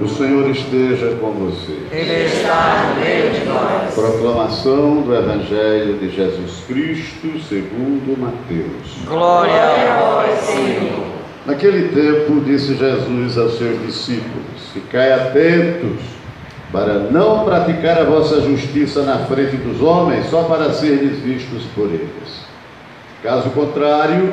O Senhor esteja com você. Ele está no meio de nós. Proclamação do Evangelho de Jesus Cristo segundo Mateus. Glória a vós, Senhor. Naquele tempo disse Jesus aos seus discípulos: Ficai atentos para não praticar a vossa justiça na frente dos homens, só para serdes vistos por eles. Caso contrário,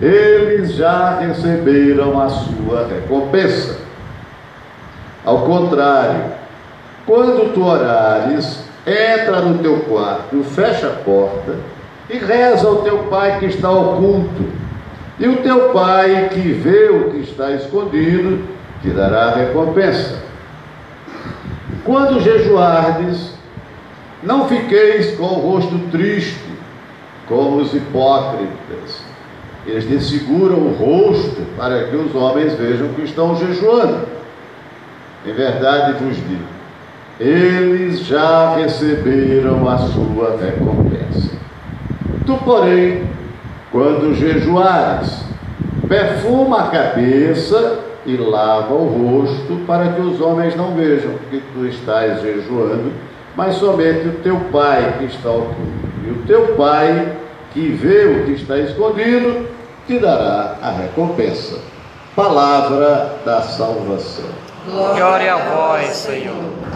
eles já receberam a sua recompensa. Ao contrário, quando tu orares, entra no teu quarto, fecha a porta e reza ao teu pai que está oculto e o teu pai, que vê o que está escondido, te dará a recompensa. Quando jejuardes, não fiqueis com o rosto triste, como os hipócritas. Eles desfiguram o rosto para que os homens vejam que estão jejuando. Em verdade vos digo, eles já receberam a sua recompensa. Tu, porém, quando jejuares, perfuma a cabeça e lava o rosto, para que os homens não vejam que tu estás jejuando, mas somente o teu pai que está oculto. E o teu pai, que vê o que está escondido, te dará a recompensa. Palavra da salvação. Glória a vós, Senhor.